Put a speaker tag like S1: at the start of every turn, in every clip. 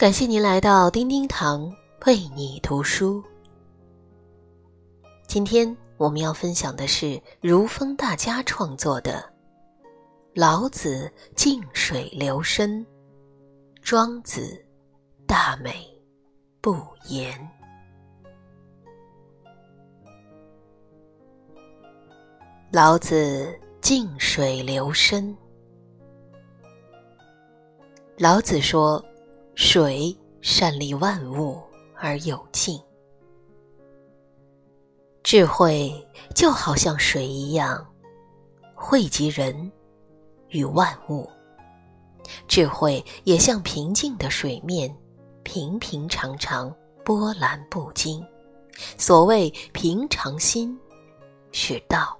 S1: 感谢您来到叮叮堂为你读书。今天我们要分享的是如风大家创作的《老子静水流深》，庄子大美不言。老子静水流深。老子说：“水善利万物而有尽，智慧就好像水一样，惠及人与万物。智慧也像平静的水面，平平常常，波澜不惊。所谓平常心，是道。”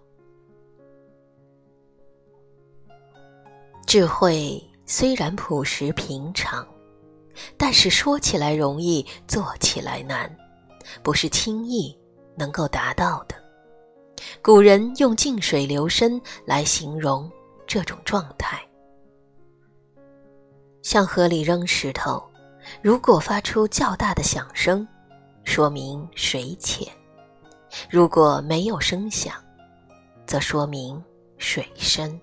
S1: 智慧虽然朴实平常，但是说起来容易，做起来难，不是轻易能够达到的。古人用“静水流深”来形容这种状态。向河里扔石头，如果发出较大的响声，说明水浅；如果没有声响，则说明水深。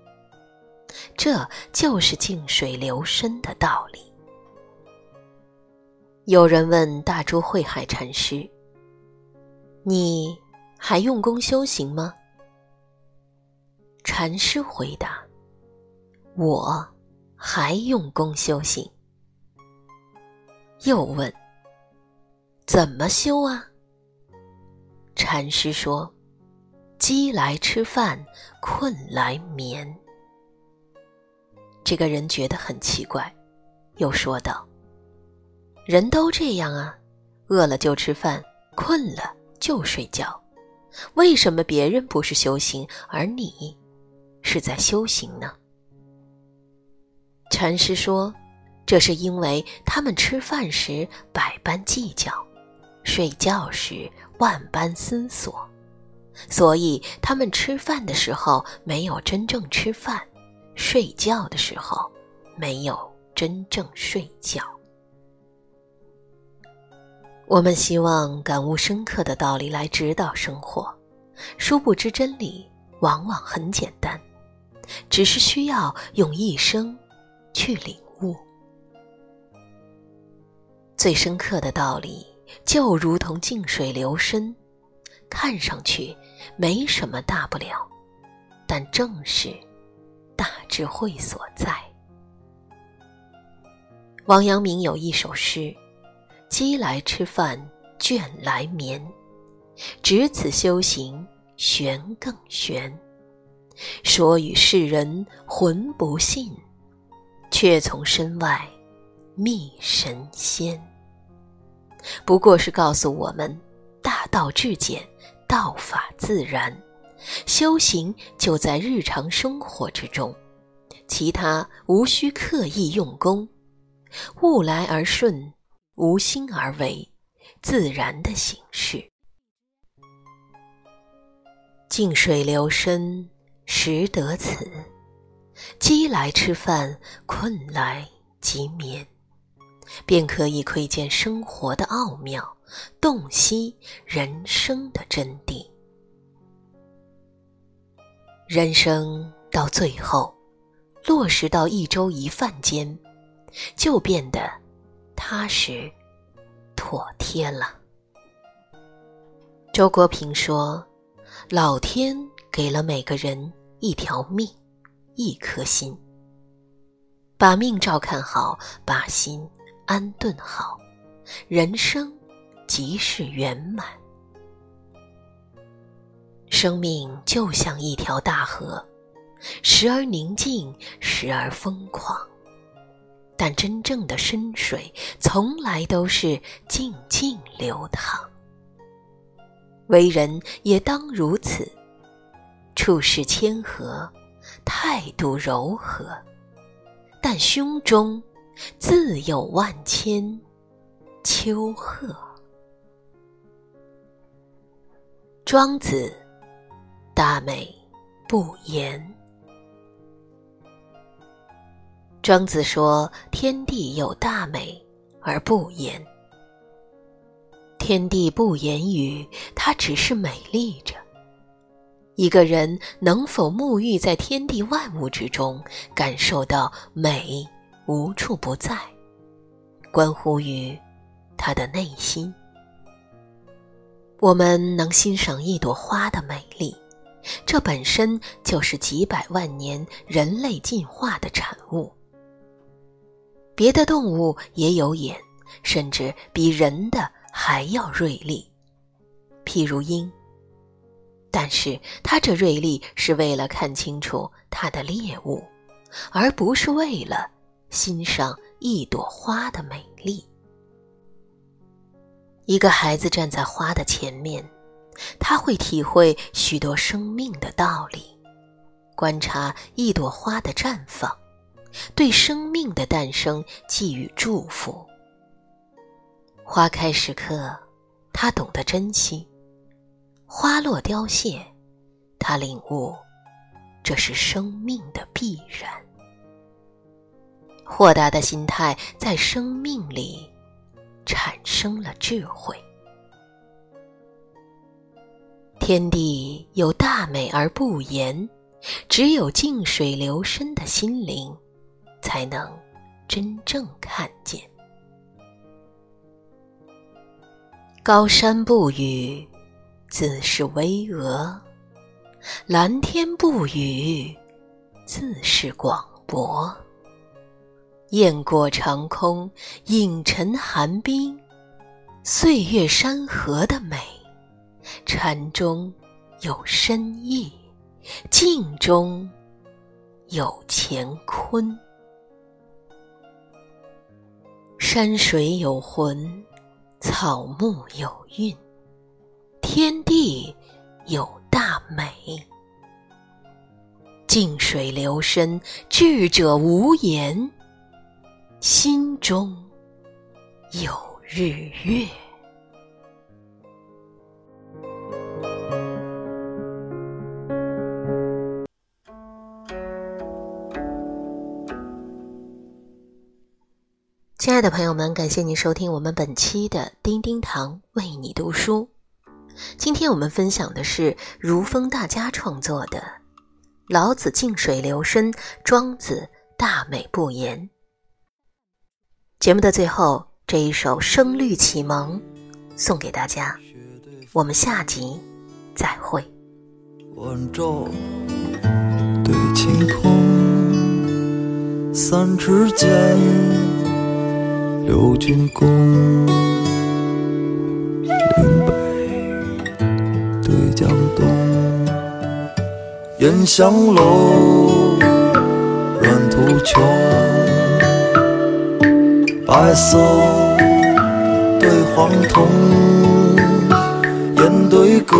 S1: 这就是静水流深的道理。有人问大珠慧海禅师：“你还用功修行吗？”禅师回答：“我还用功修行。”又问：“怎么修啊？”禅师说：“饥来吃饭，困来眠。”这个人觉得很奇怪，又说道：“人都这样啊，饿了就吃饭，困了就睡觉，为什么别人不是修行，而你是在修行呢？”禅师说：“这是因为他们吃饭时百般计较，睡觉时万般思索，所以他们吃饭的时候没有真正吃饭。”睡觉的时候，没有真正睡觉。我们希望感悟深刻的道理来指导生活，殊不知真理往往很简单，只是需要用一生去领悟。最深刻的道理就如同静水流深，看上去没什么大不了，但正是。大智慧所在。王阳明有一首诗：“饥来吃饭，倦来眠。只此修行，玄更玄。说与世人浑不信，却从身外觅神仙。”不过是告诉我们：大道至简，道法自然。修行就在日常生活之中，其他无需刻意用功，物来而顺，无心而为，自然的形式。静水流深，识得此。饥来吃饭，困来即眠，便可以窥见生活的奥妙，洞悉人生的真谛。人生到最后，落实到一粥一饭间，就变得踏实妥帖了。周国平说：“老天给了每个人一条命，一颗心。把命照看好，把心安顿好，人生即是圆满。”生命就像一条大河，时而宁静，时而疯狂，但真正的深水从来都是静静流淌。为人也当如此，处事谦和，态度柔和，但胸中自有万千丘壑。庄子。大美不言。庄子说：“天地有大美，而不言。天地不言语，它只是美丽着。一个人能否沐浴在天地万物之中，感受到美无处不在，关乎于他的内心。我们能欣赏一朵花的美丽，这本身就是几百万年人类进化的产物。别的动物也有眼，甚至比人的还要锐利，譬如鹰。但是它这锐利是为了看清楚它的猎物，而不是为了欣赏一朵花的美丽。一个孩子站在花的前面，他会体会许多生命的道理，观察一朵花的绽放，对生命的诞生寄予祝福。花开时刻，他懂得珍惜。花落凋谢，他领悟，这是生命的必然。豁达的心态在生命里产生了智慧。天地有大美而不言，只有静水流深的心灵，才能真正看见。高山不语。自是巍峨，蓝天不语；自是广博。雁过长空，影沉寒冰。岁月山河的美，禅中有深意，静中有乾坤。山水有魂，草木有韵。天地有大美，静水流深，智者无言。心中有日月。亲爱的朋友们，感谢您收听我们本期的叮叮堂为你读书。今天我们分享的是如风大家创作的《老子静水流深，庄子大美不言》。节目的最后，这一首《声律启蒙》送给大家。我们下集再会。晚照对晴空，三尺剑，六军弓。江东，烟香楼，软土穷。白色对黄铜，烟对歌，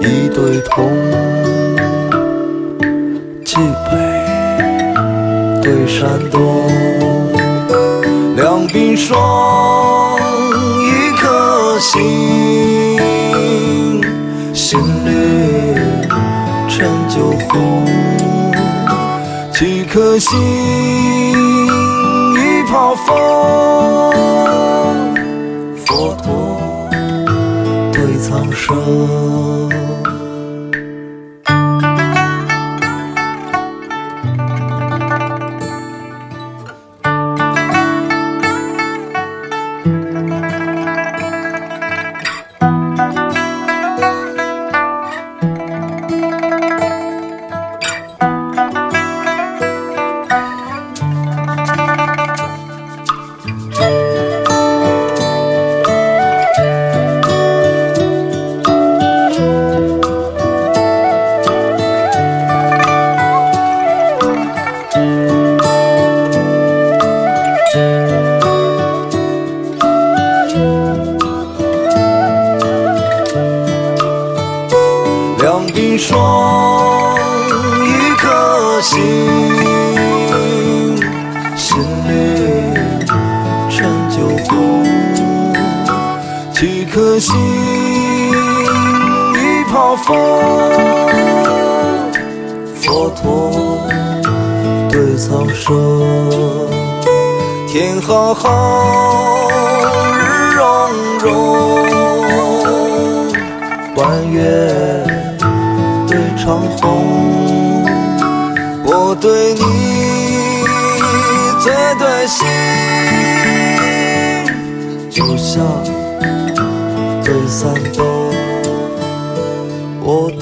S1: 一对铜。冀北对山东，冰霜，一颗心。心里陈酒红，几颗心，一泡风。佛陀对苍生。佛。佛陀对苍生。
S2: 天浩浩，日融融，弯月对长虹，我对你最对心，就像对山洞，我